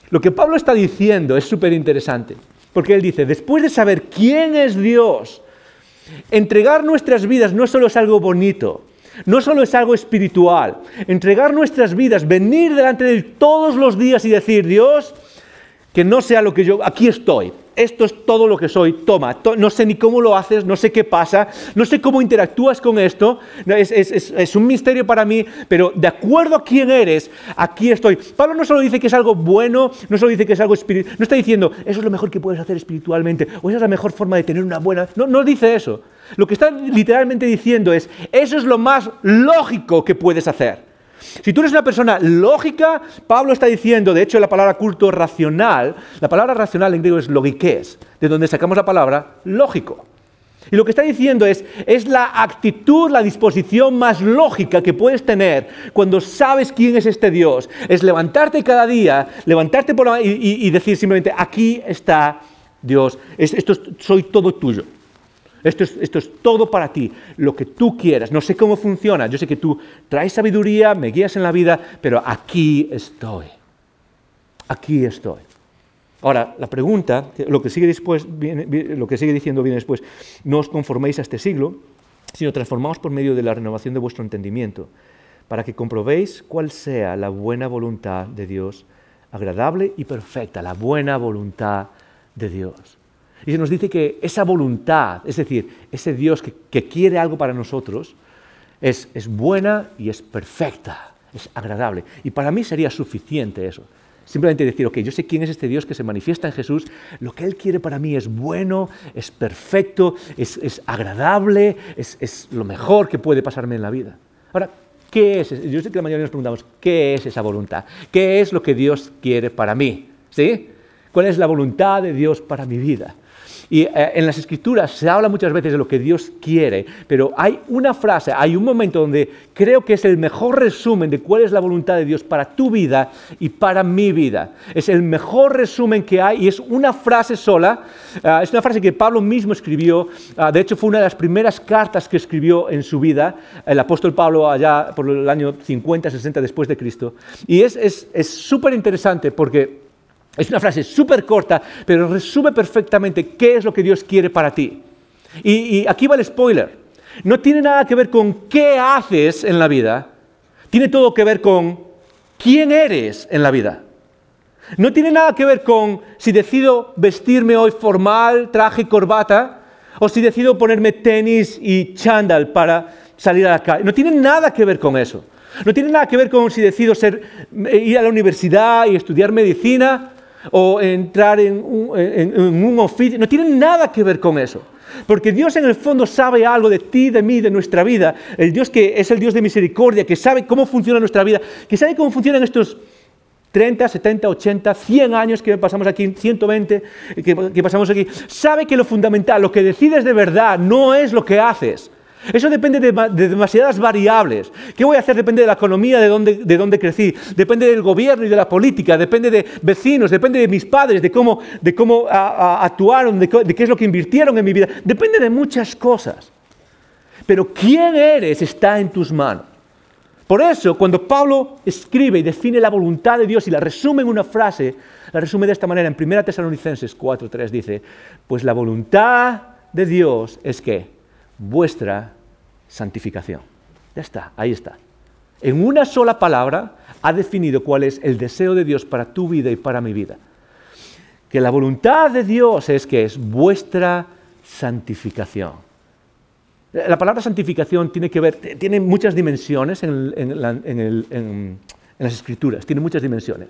lo que Pablo está diciendo es súper interesante, porque él dice, después de saber quién es Dios, entregar nuestras vidas no solo es algo bonito, no solo es algo espiritual, entregar nuestras vidas, venir delante de Él todos los días y decir, Dios, que no sea lo que yo, aquí estoy, esto es todo lo que soy, toma, no sé ni cómo lo haces, no sé qué pasa, no sé cómo interactúas con esto, es, un misterio para mí, pero de acuerdo a quién eres, aquí estoy. Pablo no solo dice que es algo bueno, no solo dice que es algo espiritual, no está diciendo, eso es lo mejor que puedes hacer espiritualmente, o esa es la mejor forma de tener una buena, no, no dice eso. Lo que está literalmente diciendo es, eso es lo más lógico que puedes hacer. Si tú eres una persona lógica, Pablo está diciendo, de hecho la palabra culto racional, la palabra racional en griego es logikés, de donde sacamos la palabra lógico. Y lo que está diciendo es, es la actitud, la disposición más lógica que puedes tener cuando sabes quién es este Dios. Es levantarte cada día, levantarte por la, y, y, decir simplemente, aquí está Dios, esto soy todo tuyo. Esto es, todo para ti, lo que tú quieras. No sé cómo funciona, yo sé que tú traes sabiduría, me guías en la vida, pero aquí estoy. Aquí estoy. Ahora, la pregunta, lo que sigue, después, lo que sigue diciendo viene después, no os conforméis a este siglo, sino transformaos por medio de la renovación de vuestro entendimiento, para que comprobéis cuál sea la buena voluntad de Dios, agradable y perfecta, la buena voluntad de Dios. Y se nos dice que esa voluntad, es decir, ese Dios que, quiere algo para nosotros, es, es buena y es perfecta, es agradable. Y para mí sería suficiente eso. Simplemente decir, ok, yo sé quién es este Dios que se manifiesta en Jesús, lo que Él quiere para mí es bueno, es perfecto, es, es agradable, es, es, lo mejor que puede pasarme en la vida. Ahora, ¿qué es? Yo sé que la mayoría nos preguntamos, ¿qué es esa voluntad? ¿Qué es lo que Dios quiere para mí? ¿Sí? ¿Cuál es la voluntad de Dios para mi vida? Y eh, en las escrituras se habla muchas veces de lo que Dios quiere, pero hay una frase, hay un momento donde creo que es el mejor resumen de cuál es la voluntad de Dios para tu vida y para mi vida. Es el mejor resumen que hay y es una frase sola. Ah, es una frase que Pablo mismo escribió. Ah, de hecho, fue una de las primeras cartas que escribió en su vida, el apóstol Pablo allá por el año 50, 60 después de Cristo. Y es súper interesante porque es una frase súper corta, pero resume perfectamente qué es lo que Dios quiere para ti. Y, aquí va el spoiler. No tiene nada que ver con qué haces en la vida, tiene todo que ver con quién eres en la vida. No tiene nada que ver con si decido vestirme hoy formal, traje y corbata, o si decido ponerme tenis y chándal para salir a la calle. No tiene nada que ver con eso. No tiene nada que ver con si decido ser, ir a la universidad y estudiar medicina, o entrar en un, oficio. No tiene nada que ver con eso. Porque Dios en el fondo sabe algo de ti, de mí, de nuestra vida. El Dios que es el Dios de misericordia, que sabe cómo funciona nuestra vida, que sabe cómo funcionan estos 30, 70, 80, 100 años que pasamos aquí, 120 que pasamos aquí. Sabe que lo fundamental, lo que decides de verdad, no es lo que haces. Eso depende de, demasiadas variables. ¿Qué voy a hacer? Depende de la economía, de dónde, crecí, depende del gobierno y de la política, depende de vecinos, depende de mis padres, de cómo, actuaron, de, de qué es lo que invirtieron en mi vida. Depende de muchas cosas. Pero quién eres está en tus manos. Por eso, cuando Pablo escribe y define la voluntad de Dios y la resume en una frase, la resume de esta manera en 1 Tesalonicenses 4.3 dice, pues la voluntad de Dios es que vuestra santificación. Ya está, ahí está. En una sola palabra ha definido cuál es el deseo de Dios para tu vida y para mi vida. Que la voluntad de Dios es que es vuestra santificación. La palabra santificación tiene que ver, tiene muchas dimensiones en, las escrituras, tiene muchas dimensiones.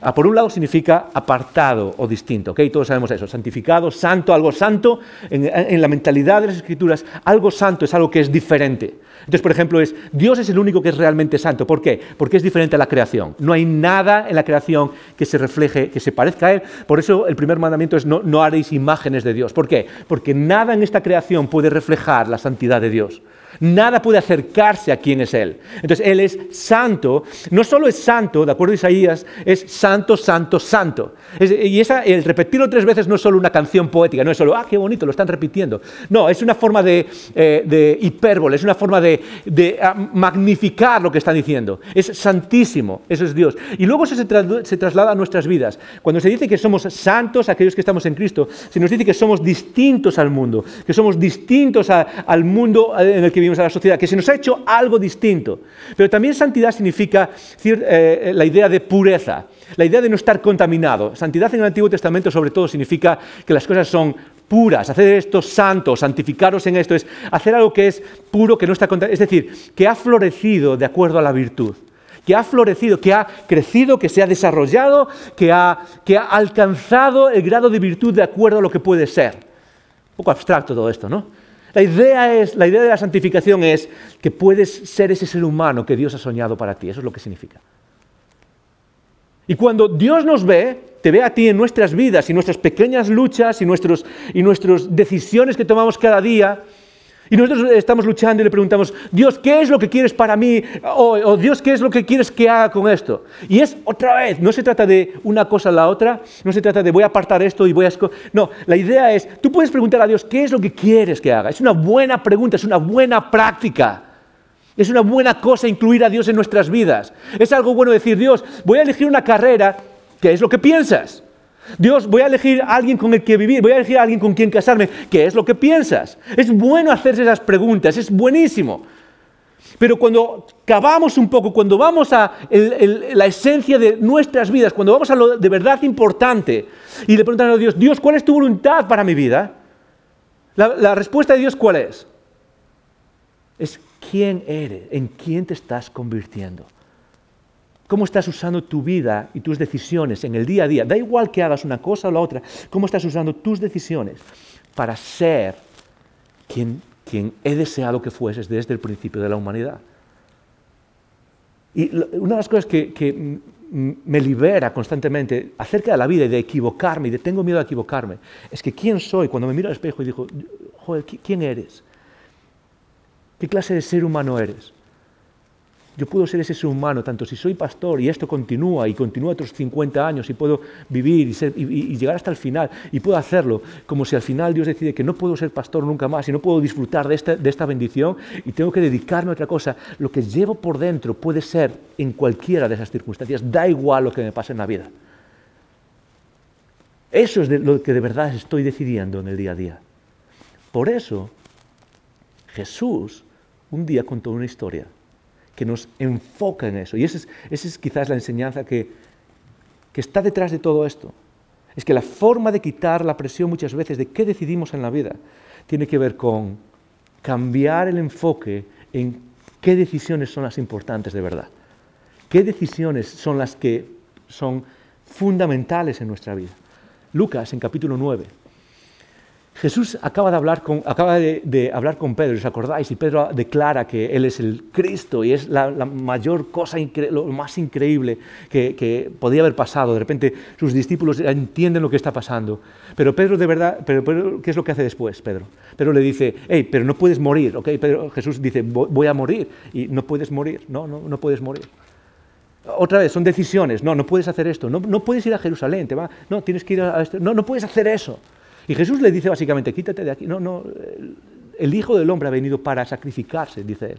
Ah, por un lado significa apartado o distinto, ¿ok? Todos sabemos eso, santificado, santo, algo santo. En, la mentalidad de las escrituras, algo santo es algo que es diferente. Entonces, por ejemplo, es Dios es el único que es realmente santo. ¿Por qué? Porque es diferente a la creación. No hay nada en la creación que se refleje, que se parezca a Él. Por eso el primer mandamiento es no, no haréis imágenes de Dios. ¿Por qué? Porque nada en esta creación puede reflejar la santidad de Dios. Nada puede acercarse a quien es Él. Entonces, Él es santo. No solo es santo, de acuerdo a Isaías, es santo, santo, santo. y esa, el repetirlo tres veces no es solo una canción poética, no es solo, ah, qué bonito, lo están repitiendo. No, es una forma de, eh, hipérbole, es una forma de, ah, magnificar lo que están diciendo. Es santísimo, eso es Dios. Y luego eso se, traslada a nuestras vidas. Cuando se dice que somos santos, aquellos que estamos en Cristo, se nos dice que somos distintos al mundo, que somos distintos al mundo en el que vivimos en la sociedad, que se nos ha hecho algo distinto. Pero también santidad significa eh, la idea de pureza, la idea de no estar contaminado. Santidad en el Antiguo Testamento sobre todo significa que las cosas son puras, hacer esto santo, santificaros en esto, es hacer algo que es puro, que no está contaminado, es decir, que ha florecido de acuerdo a la virtud que ha florecido, que ha crecido, que se ha desarrollado, que ha, que ha alcanzado el grado de virtud de acuerdo a lo que puede ser. Un poco abstracto todo esto, ¿no? La idea, es, la idea de la santificación es que puedes ser ese ser humano que Dios ha soñado para ti. Eso es lo que significa. Y cuando Dios nos ve, te ve a ti en nuestras vidas y nuestras pequeñas luchas y, nuestros, y nuestras decisiones que tomamos cada día, y nosotros estamos luchando y le preguntamos, Dios, ¿qué es lo que quieres para mí? O, Dios, ¿qué es lo que quieres que haga con esto? Y es otra vez, no se trata de una cosa a la otra, no se trata de voy a apartar esto y voy a... No, la idea es, tú puedes preguntar a Dios, ¿qué es lo que quieres que haga? Es una buena pregunta, es una buena práctica. Es una buena cosa incluir a Dios en nuestras vidas. Es algo bueno decir, Dios, voy a elegir una carrera, ¿qué es lo que piensas? Dios, voy a elegir a alguien con el que vivir, voy a elegir a alguien con quien casarme. ¿Qué es lo que piensas? Es bueno hacerse esas preguntas, es buenísimo. Pero cuando cavamos un poco, cuando vamos a la esencia de nuestras vidas, cuando vamos a lo de verdad importante y le preguntamos a Dios, Dios, ¿cuál es tu voluntad para mi vida? la respuesta de Dios, ¿cuál es? Es quién eres, en quién te estás convirtiendo. ¿Cómo estás usando tu vida y tus decisiones en el día a día? Da igual que hagas una cosa o la otra, ¿cómo estás usando tus decisiones para ser quien, he deseado que fueses desde el principio de la humanidad? Y una de las cosas que, me libera constantemente acerca de la vida y de equivocarme y de tengo miedo a equivocarme, es que quién soy cuando me miro al espejo y digo, joder, ¿quién eres? ¿Qué clase de ser humano eres? Yo puedo ser ese ser humano, tanto si soy pastor y esto continúa y continúa otros 50 años y puedo vivir y, llegar hasta el final y puedo hacerlo, como si al final Dios decide que no puedo ser pastor nunca más y no puedo disfrutar de esta, de esta bendición y tengo que dedicarme a otra cosa. Lo que llevo por dentro puede ser en cualquiera de esas circunstancias, da igual lo que me pase en la vida. Eso es lo que de verdad estoy decidiendo en el día a día. Por eso, Jesús un día contó una historia que nos enfoca en eso. Y esa es, quizás la enseñanza que, que está detrás de todo esto. Es que la forma de quitar la presión muchas veces de qué decidimos en la vida tiene que ver con cambiar el enfoque en qué decisiones son las importantes de verdad. ¿Qué decisiones son las que son fundamentales en nuestra vida? Lucas en capítulo 9 Jesús acaba de hablar con, acaba de, hablar con Pedro, ¿os acordáis? Y Pedro declara que Él es el Cristo y es la, mayor cosa, lo más increíble que, podía haber pasado. De repente sus discípulos entienden lo que está pasando. Pero Pedro, de verdad, pero, ¿qué es lo que hace después, Pedro? Pedro le dice, hey, pero no puedes morir, ¿ok? Pedro, Jesús dice, voy a morir. Y no puedes morir, no, no, no puedes morir. Otra vez, son decisiones. No, no puedes hacer esto. No, no puedes ir a Jerusalén. Te va, no, tienes que ir a esto. No, no puedes hacer eso. Y Jesús le dice básicamente, quítate de aquí. No, no, el Hijo del Hombre ha venido para sacrificarse, dice él.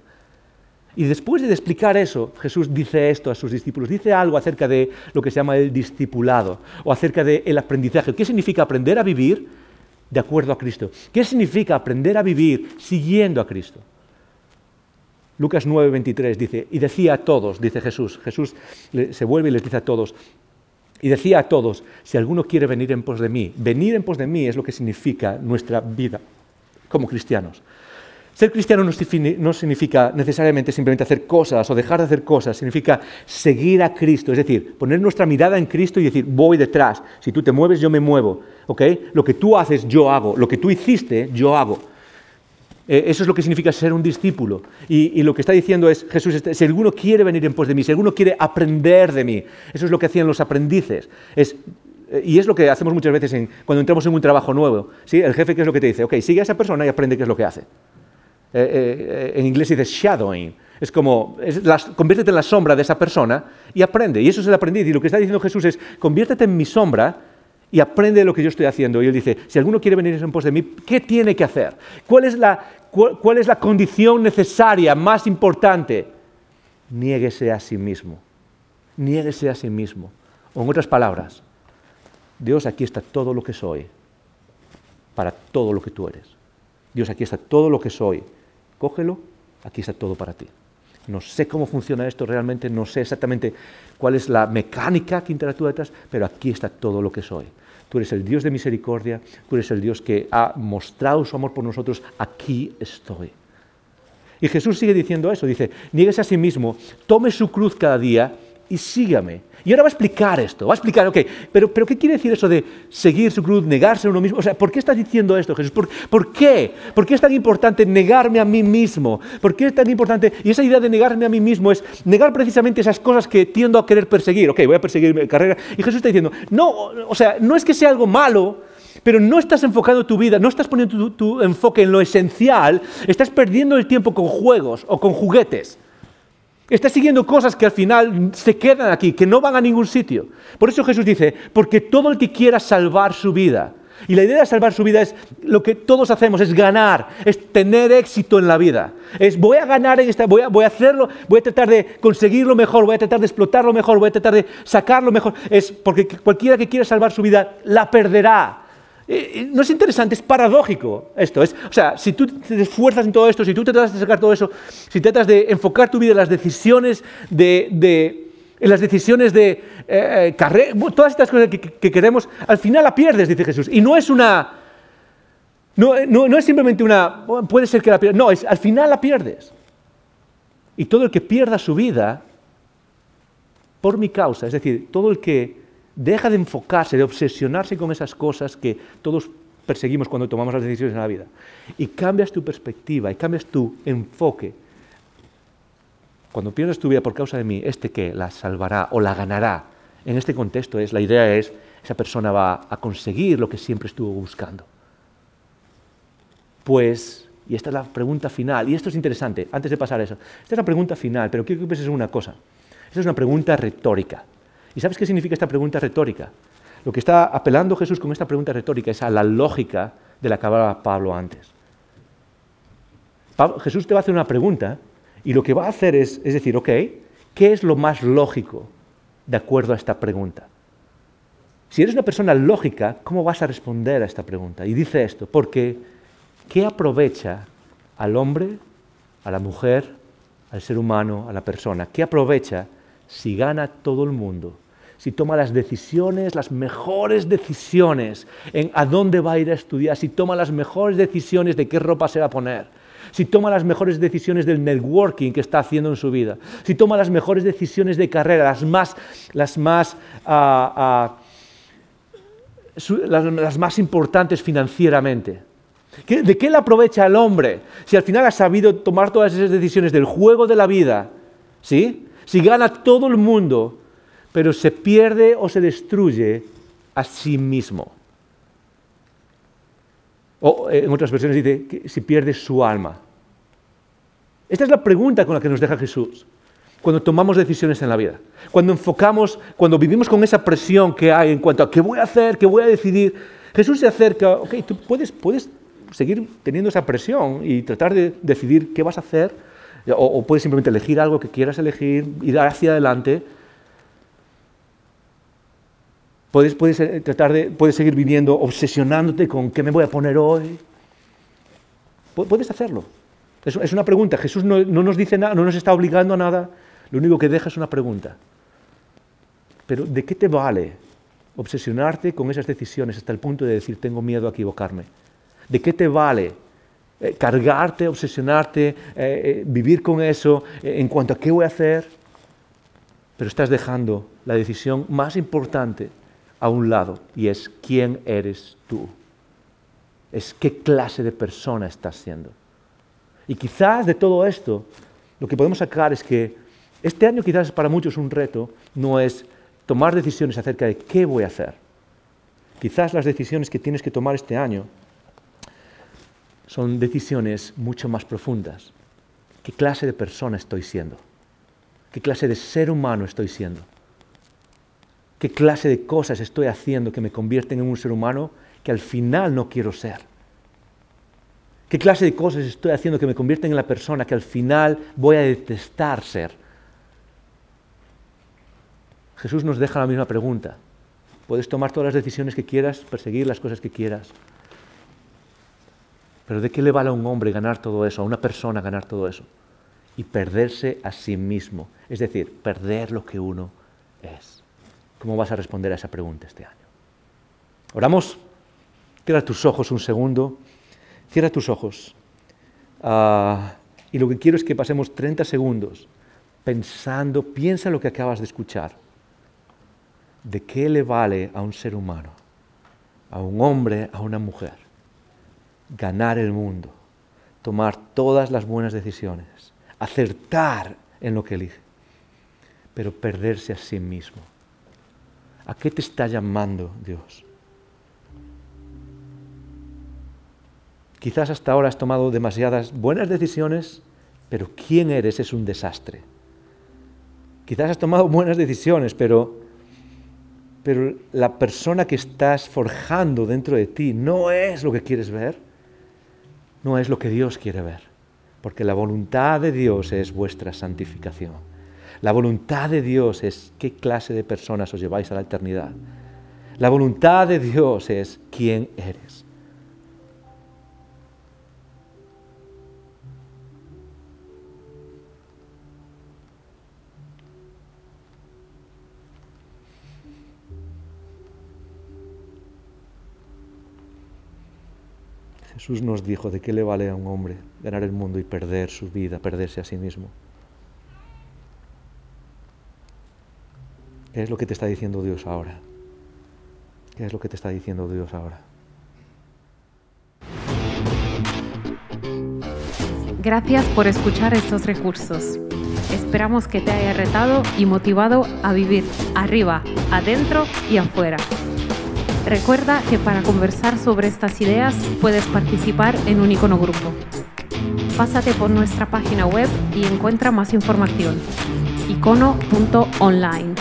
Y después de explicar eso, Jesús dice esto a sus discípulos, dice algo acerca de lo que se llama el discipulado o acerca del aprendizaje. ¿Qué significa aprender a vivir de acuerdo a Cristo? ¿Qué significa aprender a vivir siguiendo a Cristo? Lucas 9:23 dice, y decía a todos, dice Jesús, Jesús se vuelve y les dice a todos, y decía a todos, si alguno quiere venir en pos de mí, venir en pos de mí es lo que significa nuestra vida como cristianos. Ser cristiano no significa necesariamente simplemente hacer cosas o dejar de hacer cosas, significa seguir a Cristo, es decir, poner nuestra mirada en Cristo y decir, voy detrás, si tú te mueves, yo me muevo, ¿ok? Lo que tú haces, yo hago, lo que tú hiciste, yo hago. Eh, eso es lo que significa ser un discípulo. Y, lo que está diciendo es, Jesús, este, si alguno quiere venir en pos de mí, si alguno quiere aprender de mí, eso es lo que hacían los aprendices. Es, eh, y es lo que hacemos muchas veces cuando entramos en un trabajo nuevo. ¿sí? El jefe, ¿qué es lo que te dice? Ok, sigue a esa persona y aprende qué es lo que hace. Eh, en inglés se dice shadowing. Es como, conviértete en la sombra de esa persona y aprende. Y eso es el aprendiz. Y lo que está diciendo Jesús es, conviértete en mi sombra y aprende lo que yo estoy haciendo. Y él dice, si alguno quiere venir en pos de mí, ¿qué tiene que hacer? ¿Cuál es la, cuál, es la condición necesaria, más importante? Niéguese a sí mismo. Niéguese a sí mismo. O en otras palabras, Dios, aquí está todo lo que soy para todo lo que tú eres. Dios, aquí está todo lo que soy. Cógelo aquí está todo para ti. No sé cómo funciona esto realmente, no sé exactamente cuál es la mecánica que interactúa detrás, pero aquí está todo lo que soy. Tú eres el Dios de misericordia, tú eres el Dios que ha mostrado su amor por nosotros, aquí estoy. Y Jesús sigue diciendo eso, dice, niegues a sí mismo, tome su cruz cada día y sígame. Y ahora va a explicar esto, va a explicar, ok, pero, pero ¿qué quiere decir eso de seguir su cruz, negarse a uno mismo? O sea, ¿por qué estás diciendo esto, Jesús? ¿Por, ¿Por, qué? ¿Por qué es tan importante negarme a mí mismo? ¿Por qué es tan importante? Y esa idea de negarme a mí mismo es negar precisamente esas cosas que tiendo a querer perseguir. Ok, voy a perseguir mi carrera. Y Jesús está diciendo, no, o sea, no es que sea algo malo, pero no estás enfocando tu vida, no estás poniendo tu, tu enfoque en lo esencial, estás perdiendo el tiempo con juegos o con juguetes. Estás siguiendo cosas que al final se quedan aquí, que no van a ningún sitio. Por eso Jesús dice, porque todo el que quiera salvar su vida, y la idea de salvar su vida es lo que todos hacemos, es ganar, es tener éxito en la vida. Es voy a ganar en esta, voy a, voy a hacerlo, voy a tratar de conseguirlo mejor, voy a tratar de explotarlo mejor, voy a tratar de sacarlo mejor. Es porque cualquiera que quiera salvar su vida la perderá. Eh, eh, no es interesante, es paradójico esto. Es, o sea, si tú te esfuerzas en todo esto, si tú tratas de sacar todo eso, si tratas de enfocar tu vida en las decisiones de, en las decisiones de eh, todas estas cosas que, queremos, al final la pierdes, dice Jesús. Y no es una, no, no, es simplemente una, puede ser que la pierdas, no, es al final la pierdes. Y todo el que pierda su vida por mi causa, es decir, todo el que Deja de enfocarse, de obsesionarse con esas cosas que todos perseguimos cuando tomamos las decisiones en la vida. Y cambias tu perspectiva y cambias tu enfoque. Cuando pierdes tu vida por causa de mí, este que la salvará o la ganará. En este contexto es la idea es esa persona va a conseguir lo que siempre estuvo buscando. Pues, y esta es la pregunta final, y esto es interesante, antes de pasar a eso, esta es la pregunta final, pero quiero que penses en una cosa. Esta es una pregunta retórica. ¿Y sabes qué significa esta pregunta retórica? Lo que está apelando Jesús con esta pregunta retórica es a la lógica de la que hablaba Pablo antes. Jesús te va a hacer una pregunta y lo que va a hacer es, es decir, ok, ¿qué es lo más lógico de acuerdo a esta pregunta? Si eres una persona lógica, ¿cómo vas a responder a esta pregunta? Y dice esto, porque ¿qué aprovecha al hombre, a la mujer, al ser humano, a la persona? ¿Qué aprovecha si gana todo el mundo si toma las decisiones, las mejores decisiones en a dónde va a ir a estudiar, si toma las mejores decisiones de qué ropa se va a poner, si toma las mejores decisiones del networking que está haciendo en su vida, si toma las mejores decisiones de carrera, las más, las más, ah, ah, las, más importantes financieramente. ¿De qué le aprovecha el hombre si al final ha sabido tomar todas esas decisiones del juego de la vida? ¿Sí? Si gana todo el mundo, pero se pierde o se destruye a sí mismo. O en otras versiones dice que si pierde su alma. Esta es la pregunta con la que nos deja Jesús cuando tomamos decisiones en la vida. Cuando enfocamos, cuando vivimos con esa presión que hay en cuanto a qué voy a hacer, qué voy a decidir. Jesús se acerca, ok, tú puedes, puedes seguir teniendo esa presión y tratar de decidir qué vas a hacer, o, o puedes simplemente elegir algo que quieras elegir, ir hacia adelante, Puedes, eh, tratar de, puedes seguir viviendo obsesionándote con qué me voy a poner hoy. Puedes hacerlo. Es, una pregunta. Jesús no, nos dice nada, no nos está obligando a nada. Lo único que deja es una pregunta. Pero ¿de qué te vale obsesionarte con esas decisiones hasta el punto de decir tengo miedo a equivocarme? ¿De qué te vale eh, cargarte, obsesionarte, eh, vivir con eso en cuanto a qué voy a hacer? Pero estás dejando la decisión más importante a un lado y es quién eres tú. Es qué clase de persona estás siendo. Y quizás de todo esto, lo que podemos sacar es que este año quizás para muchos un reto no es tomar decisiones acerca de qué voy a hacer. Quizás las decisiones que tienes que tomar este año son decisiones mucho más profundas. ¿Qué clase de persona estoy siendo? ¿Qué clase de ser humano estoy siendo? Qué clase de cosas estoy haciendo que me convierten en un ser humano que al final no quiero ser. ¿Qué clase de cosas estoy haciendo que me convierten en la persona que al final voy a detestar ser? Jesús nos deja la misma pregunta. Puedes tomar todas las decisiones que quieras, perseguir las cosas que quieras. Pero ¿de qué le vale a un hombre ganar todo eso, a una persona ganar todo eso? y perderse a sí mismo, es decir, perder lo que uno es. ¿Cómo vas a responder a esa pregunta este año? Oramos. Cierra tus ojos un segundo. Cierra tus ojos. Ah, y lo que quiero es que pasemos 30 segundos pensando, piensa lo que acabas de escuchar. ¿De qué le vale a un ser humano, a un hombre, a una mujer, ganar el mundo, tomar todas las buenas decisiones, acertar en lo que elige, pero perderse a sí mismo? ¿A qué te está llamando Dios? Quizás hasta ahora has tomado demasiadas buenas decisiones, pero quién eres es un desastre. Quizás has tomado buenas decisiones, pero, pero la persona que estás forjando dentro de ti no es lo que quieres ver, no es lo que Dios quiere ver, porque la voluntad de Dios es vuestra santificación. La voluntad de Dios es qué clase de personas os lleváis a la eternidad. La voluntad de Dios es quién eres. Jesús nos dijo de qué le vale a un hombre ganar el mundo y perder su vida, perderse a sí mismo. ¿Qué es lo que te está diciendo Dios ahora? ¿Qué es lo que te está diciendo Dios ahora? Gracias por escuchar estos recursos. Esperamos que te haya retado y motivado a vivir arriba, adentro y afuera. Recuerda que para conversar sobre estas ideas puedes participar en un icono grupo. Pásate por nuestra página web y encuentra más información. icono.online.